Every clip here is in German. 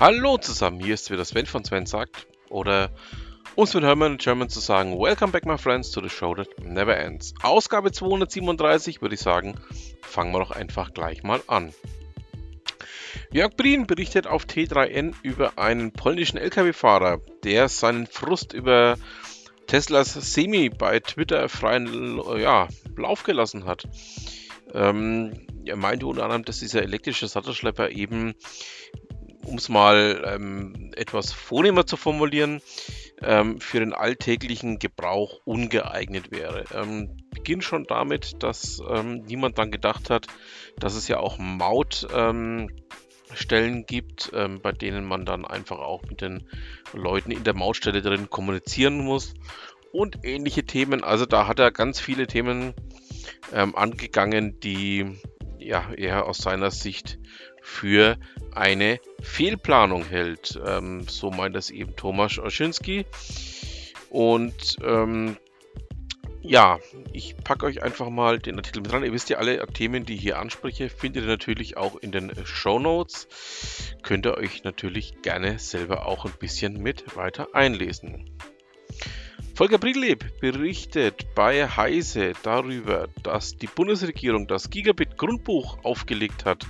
Hallo zusammen, hier ist wieder Sven von Sven sagt, oder um Sven Hermann German zu sagen, Welcome back my friends to the show that never ends. Ausgabe 237 würde ich sagen, fangen wir doch einfach gleich mal an. Jörg Brien berichtet auf T3N über einen polnischen Lkw-Fahrer, der seinen Frust über Teslas Semi bei Twitter freien ja, Lauf gelassen hat. Ähm, er meinte unter anderem, dass dieser elektrische Sattelschlepper eben um es mal ähm, etwas vornehmer zu formulieren, ähm, für den alltäglichen Gebrauch ungeeignet wäre. Ähm, beginnt schon damit, dass ähm, niemand dann gedacht hat, dass es ja auch Mautstellen gibt, ähm, bei denen man dann einfach auch mit den Leuten in der Mautstelle drin kommunizieren muss und ähnliche Themen. Also da hat er ganz viele Themen ähm, angegangen, die ja eher aus seiner Sicht für eine Fehlplanung hält. Ähm, so meint das eben Thomas Oschinski. Und ähm, ja, ich packe euch einfach mal den Artikel mit dran. Ihr wisst ja, alle Themen, die ich hier anspreche, findet ihr natürlich auch in den Show Notes. Könnt ihr euch natürlich gerne selber auch ein bisschen mit weiter einlesen. Volker Brigleb berichtet bei Heise darüber, dass die Bundesregierung das Gigabit-Grundbuch aufgelegt hat.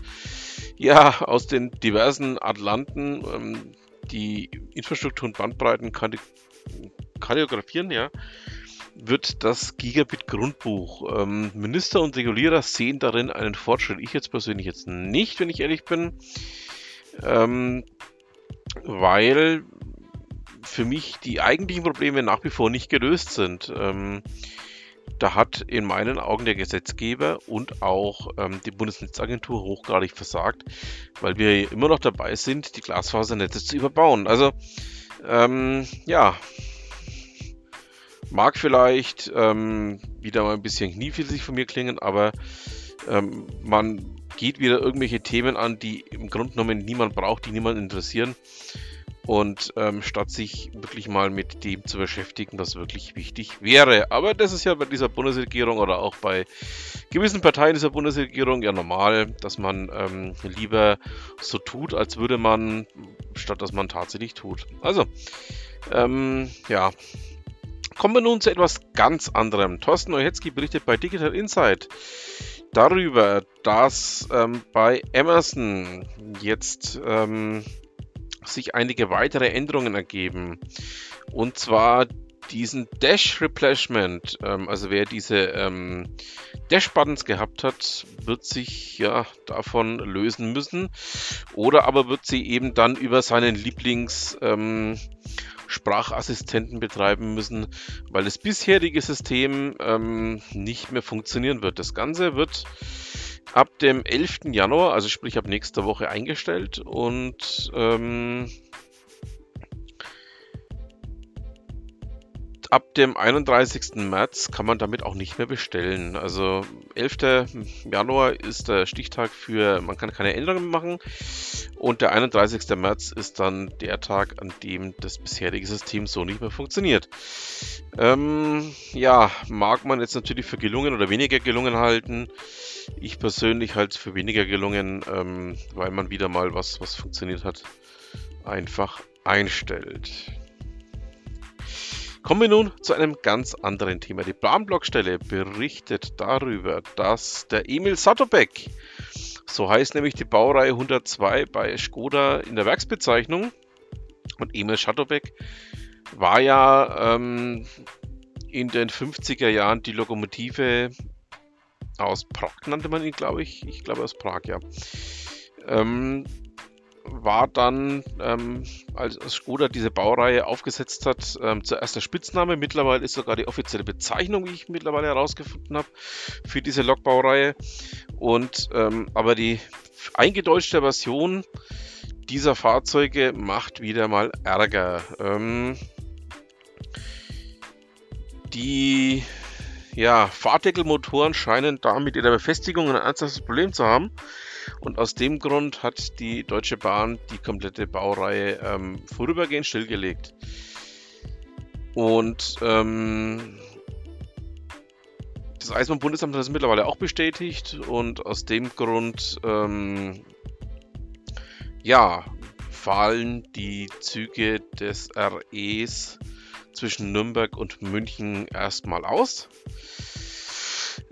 Ja, aus den diversen Atlanten, ähm, die Infrastruktur und Bandbreiten kartografieren, ja, wird das Gigabit-Grundbuch. Ähm, Minister und Regulierer sehen darin einen Fortschritt. Ich jetzt persönlich jetzt nicht, wenn ich ehrlich bin. Ähm, weil für mich die eigentlichen Probleme nach wie vor nicht gelöst sind. Ähm, da hat in meinen Augen der Gesetzgeber und auch ähm, die Bundesnetzagentur hochgradig versagt, weil wir immer noch dabei sind, die Glasfasernetze zu überbauen. Also, ähm, ja, mag vielleicht ähm, wieder mal ein bisschen kniefällig von mir klingen, aber ähm, man geht wieder irgendwelche Themen an, die im Grunde genommen niemand braucht, die niemand interessieren. Und ähm, statt sich wirklich mal mit dem zu beschäftigen, was wirklich wichtig wäre. Aber das ist ja bei dieser Bundesregierung oder auch bei gewissen Parteien dieser Bundesregierung ja normal, dass man ähm, lieber so tut, als würde man, statt dass man tatsächlich tut. Also, ähm, ja. Kommen wir nun zu etwas ganz anderem. Thorsten Neuhetzki berichtet bei Digital Insight darüber, dass ähm, bei Amazon jetzt ähm, sich einige weitere Änderungen ergeben. Und zwar diesen Dash Replacement, ähm, also wer diese ähm, Dash-Buttons gehabt hat, wird sich ja davon lösen müssen. Oder aber wird sie eben dann über seinen Lieblings ähm, Sprachassistenten betreiben müssen, weil das bisherige System ähm, nicht mehr funktionieren wird. Das Ganze wird ab dem 11. Januar, also sprich ab nächster Woche eingestellt und ähm, ab dem 31. März kann man damit auch nicht mehr bestellen. Also 11. Januar ist der Stichtag für, man kann keine Änderungen machen und der 31. März ist dann der Tag, an dem das bisherige System so nicht mehr funktioniert. Ähm, ja, mag man jetzt natürlich für gelungen oder weniger gelungen halten. Ich persönlich halte es für weniger gelungen, ähm, weil man wieder mal was, was funktioniert hat, einfach einstellt. Kommen wir nun zu einem ganz anderen Thema. Die Planblockstelle berichtet darüber, dass der Emil Satobek, so heißt nämlich die Baureihe 102 bei Skoda in der Werksbezeichnung, und Emil Satobek war ja ähm, in den 50er Jahren die Lokomotive aus Prag, nannte man ihn, glaube ich. Ich glaube aus Prag, ja. Ähm, war dann, ähm, als, Skoda diese Baureihe aufgesetzt hat, ähm, zuerst der Spitzname. Mittlerweile ist sogar die offizielle Bezeichnung, wie ich mittlerweile herausgefunden habe, für diese Lokbaureihe. Und ähm, aber die eingedeutschte Version dieser Fahrzeuge macht wieder mal Ärger. Ähm, die ja, Fahrtdeckelmotoren scheinen da mit ihrer Befestigung ein ernsthaftes Problem zu haben. Und aus dem Grund hat die Deutsche Bahn die komplette Baureihe ähm, vorübergehend stillgelegt. Und ähm, das Eisenbahnbundesamt hat das mittlerweile auch bestätigt und aus dem Grund ähm, ja, fallen die Züge des REs zwischen Nürnberg und München erstmal aus.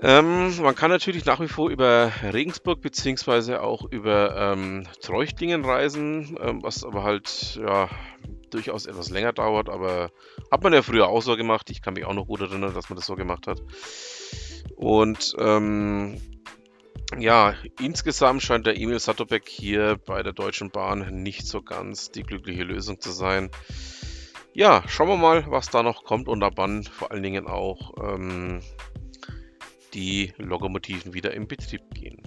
Ähm, man kann natürlich nach wie vor über Regensburg bzw. auch über ähm, Treuchtlingen reisen, ähm, was aber halt ja, durchaus etwas länger dauert, aber hat man ja früher auch so gemacht. Ich kann mich auch noch gut erinnern, dass man das so gemacht hat. Und ähm, ja, insgesamt scheint der Emil Satterbeck hier bei der Deutschen Bahn nicht so ganz die glückliche Lösung zu sein. Ja, schauen wir mal, was da noch kommt und ab wann vor allen Dingen auch ähm, die Lokomotiven wieder in Betrieb gehen.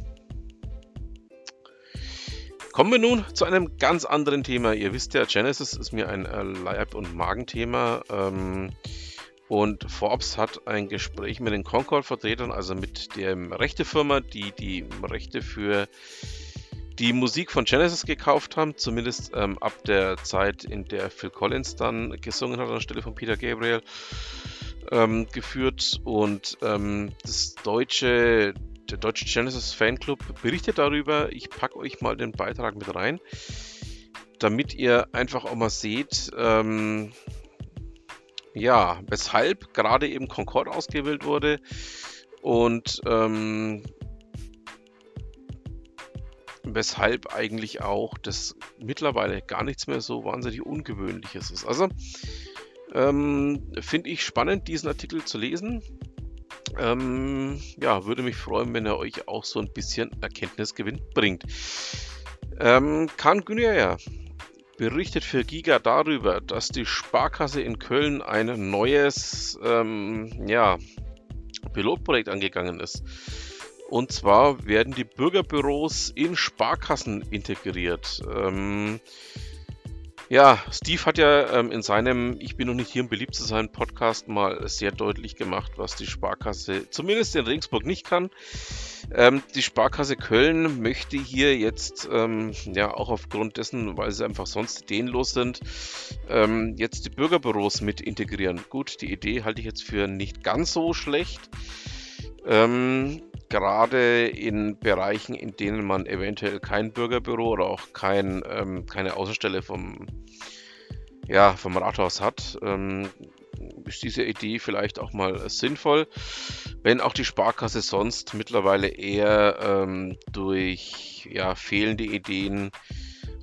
Kommen wir nun zu einem ganz anderen Thema. Ihr wisst ja, Genesis ist mir ein äh, Leib- und Magenthema. Ähm, und Forbes hat ein Gespräch mit den Concord-Vertretern, also mit der Rechtefirma, die die Rechte für die Musik von Genesis gekauft haben, zumindest ähm, ab der Zeit, in der Phil Collins dann gesungen hat anstelle von Peter Gabriel ähm, geführt. Und ähm, das deutsche, der deutsche Genesis Fanclub berichtet darüber. Ich packe euch mal den Beitrag mit rein, damit ihr einfach auch mal seht, ähm, ja, weshalb gerade eben Concorde ausgewählt wurde und ähm, weshalb eigentlich auch das mittlerweile gar nichts mehr so wahnsinnig Ungewöhnliches ist. Also ähm, finde ich spannend, diesen Artikel zu lesen. Ähm, ja, würde mich freuen, wenn er euch auch so ein bisschen Erkenntnisgewinn bringt. Ähm, Kan Günyer berichtet für Giga darüber, dass die Sparkasse in Köln ein neues ähm, ja, Pilotprojekt angegangen ist. Und zwar werden die Bürgerbüros in Sparkassen integriert. Ähm, ja, Steve hat ja ähm, in seinem Ich bin noch nicht hier, um beliebt zu sein Podcast mal sehr deutlich gemacht, was die Sparkasse zumindest in Regensburg nicht kann. Ähm, die Sparkasse Köln möchte hier jetzt, ähm, ja, auch aufgrund dessen, weil sie einfach sonst ideenlos sind, ähm, jetzt die Bürgerbüros mit integrieren. Gut, die Idee halte ich jetzt für nicht ganz so schlecht. Ähm, gerade in Bereichen, in denen man eventuell kein Bürgerbüro oder auch kein, ähm, keine Außenstelle vom, ja, vom Rathaus hat, ähm, ist diese Idee vielleicht auch mal sinnvoll, wenn auch die Sparkasse sonst mittlerweile eher ähm, durch ja, fehlende Ideen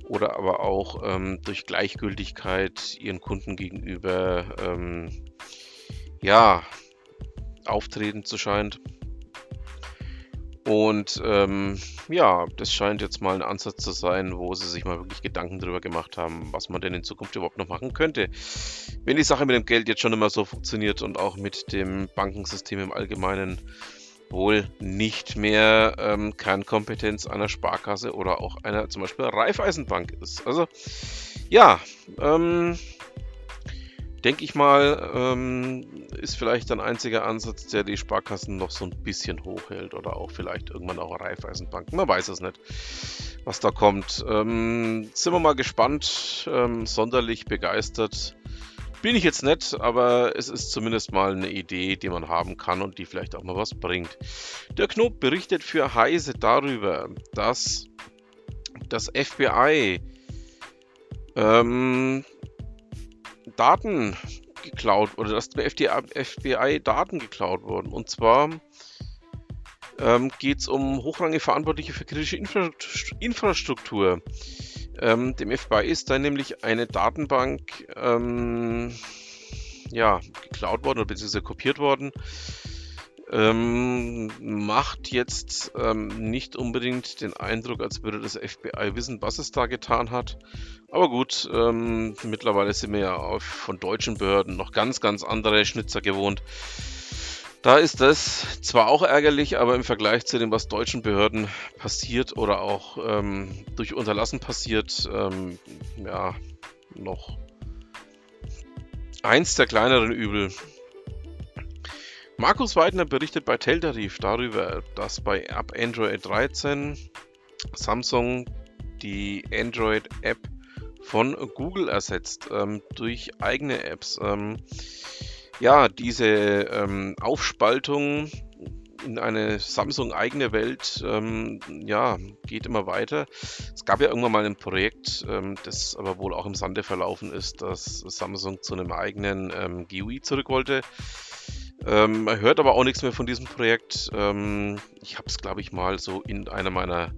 oder aber auch ähm, durch Gleichgültigkeit ihren Kunden gegenüber ähm, ja, auftreten zu scheint. Und ähm, ja, das scheint jetzt mal ein Ansatz zu sein, wo sie sich mal wirklich Gedanken darüber gemacht haben, was man denn in Zukunft überhaupt noch machen könnte. Wenn die Sache mit dem Geld jetzt schon immer so funktioniert und auch mit dem Bankensystem im Allgemeinen wohl nicht mehr ähm, Kernkompetenz einer Sparkasse oder auch einer zum Beispiel Raiffeisenbank ist. Also ja, ähm, denke ich mal, ähm, ist vielleicht ein einziger Ansatz, der die Sparkassen noch so ein bisschen hochhält oder auch vielleicht irgendwann auch Raiffeisenbank. Man weiß es nicht, was da kommt. Ähm, sind wir mal gespannt. Ähm, sonderlich begeistert bin ich jetzt nicht, aber es ist zumindest mal eine Idee, die man haben kann und die vielleicht auch mal was bringt. Der Knob berichtet für Heise darüber, dass das FBI ähm, Daten geklaut oder dass dem FBI Daten geklaut wurden. Und zwar ähm, geht es um hochrangige Verantwortliche für kritische Infra Infrastruktur. Ähm, dem FBI ist da nämlich eine Datenbank ähm, ja, geklaut worden oder beziehungsweise kopiert worden. Ähm, macht jetzt ähm, nicht unbedingt den Eindruck, als würde das FBI wissen, was es da getan hat. Aber gut, ähm, mittlerweile sind wir ja auf, von deutschen Behörden noch ganz, ganz andere Schnitzer gewohnt. Da ist das zwar auch ärgerlich, aber im Vergleich zu dem, was deutschen Behörden passiert oder auch ähm, durch Unterlassen passiert, ähm, ja, noch eins der kleineren Übel. Markus Weidner berichtet bei Teltarif darüber, dass bei ab Android 13 Samsung die Android-App von Google ersetzt ähm, durch eigene Apps. Ähm, ja, diese ähm, Aufspaltung in eine Samsung-eigene Welt ähm, ja, geht immer weiter. Es gab ja irgendwann mal ein Projekt, ähm, das aber wohl auch im Sande verlaufen ist, dass Samsung zu einem eigenen ähm, GUI zurück wollte. Ähm, man hört aber auch nichts mehr von diesem Projekt. Ähm, ich habe es, glaube ich, mal so in einer meiner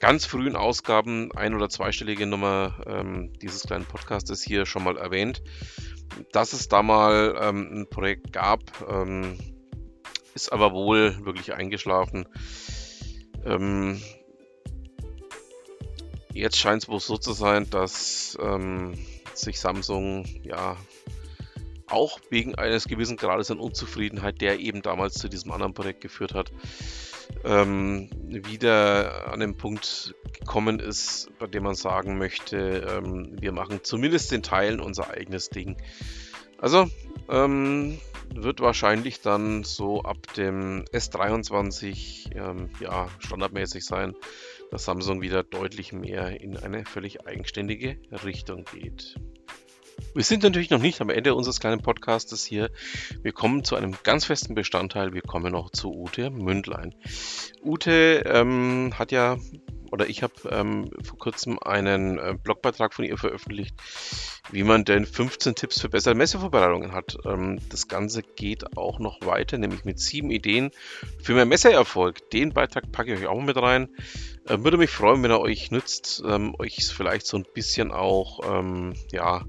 ganz frühen Ausgaben, ein- oder zweistellige Nummer ähm, dieses kleinen Podcastes hier schon mal erwähnt, dass es da mal ähm, ein Projekt gab, ähm, ist aber wohl wirklich eingeschlafen. Ähm, jetzt scheint es wohl so zu sein, dass sich Samsung ja auch wegen eines gewissen Grades an Unzufriedenheit, der eben damals zu diesem anderen Projekt geführt hat, ähm, wieder an den Punkt gekommen ist, bei dem man sagen möchte, ähm, wir machen zumindest in Teilen unser eigenes Ding. Also ähm, wird wahrscheinlich dann so ab dem S23 ähm, ja, standardmäßig sein, dass Samsung wieder deutlich mehr in eine völlig eigenständige Richtung geht. Wir sind natürlich noch nicht am Ende unseres kleinen Podcastes hier. Wir kommen zu einem ganz festen Bestandteil. Wir kommen noch zu Ute Mündlein. Ute ähm, hat ja, oder ich habe ähm, vor kurzem einen äh, Blogbeitrag von ihr veröffentlicht, wie man denn 15 Tipps für bessere Messevorbereitungen hat. Ähm, das Ganze geht auch noch weiter, nämlich mit sieben Ideen für mehr Messeerfolg. Den Beitrag packe ich euch auch mit rein. Äh, würde mich freuen, wenn er euch nützt, ähm, euch vielleicht so ein bisschen auch, ähm, ja,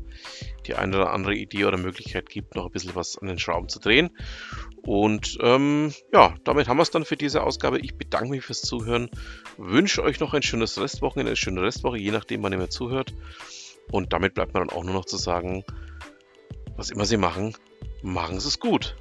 die eine oder andere Idee oder Möglichkeit gibt, noch ein bisschen was an den Schrauben zu drehen. Und ähm, ja, damit haben wir es dann für diese Ausgabe. Ich bedanke mich fürs Zuhören, wünsche euch noch ein schönes Restwochenende, eine schöne Restwoche, je nachdem, wann ihr mir zuhört. Und damit bleibt mir dann auch nur noch zu sagen, was immer Sie machen, machen Sie es gut.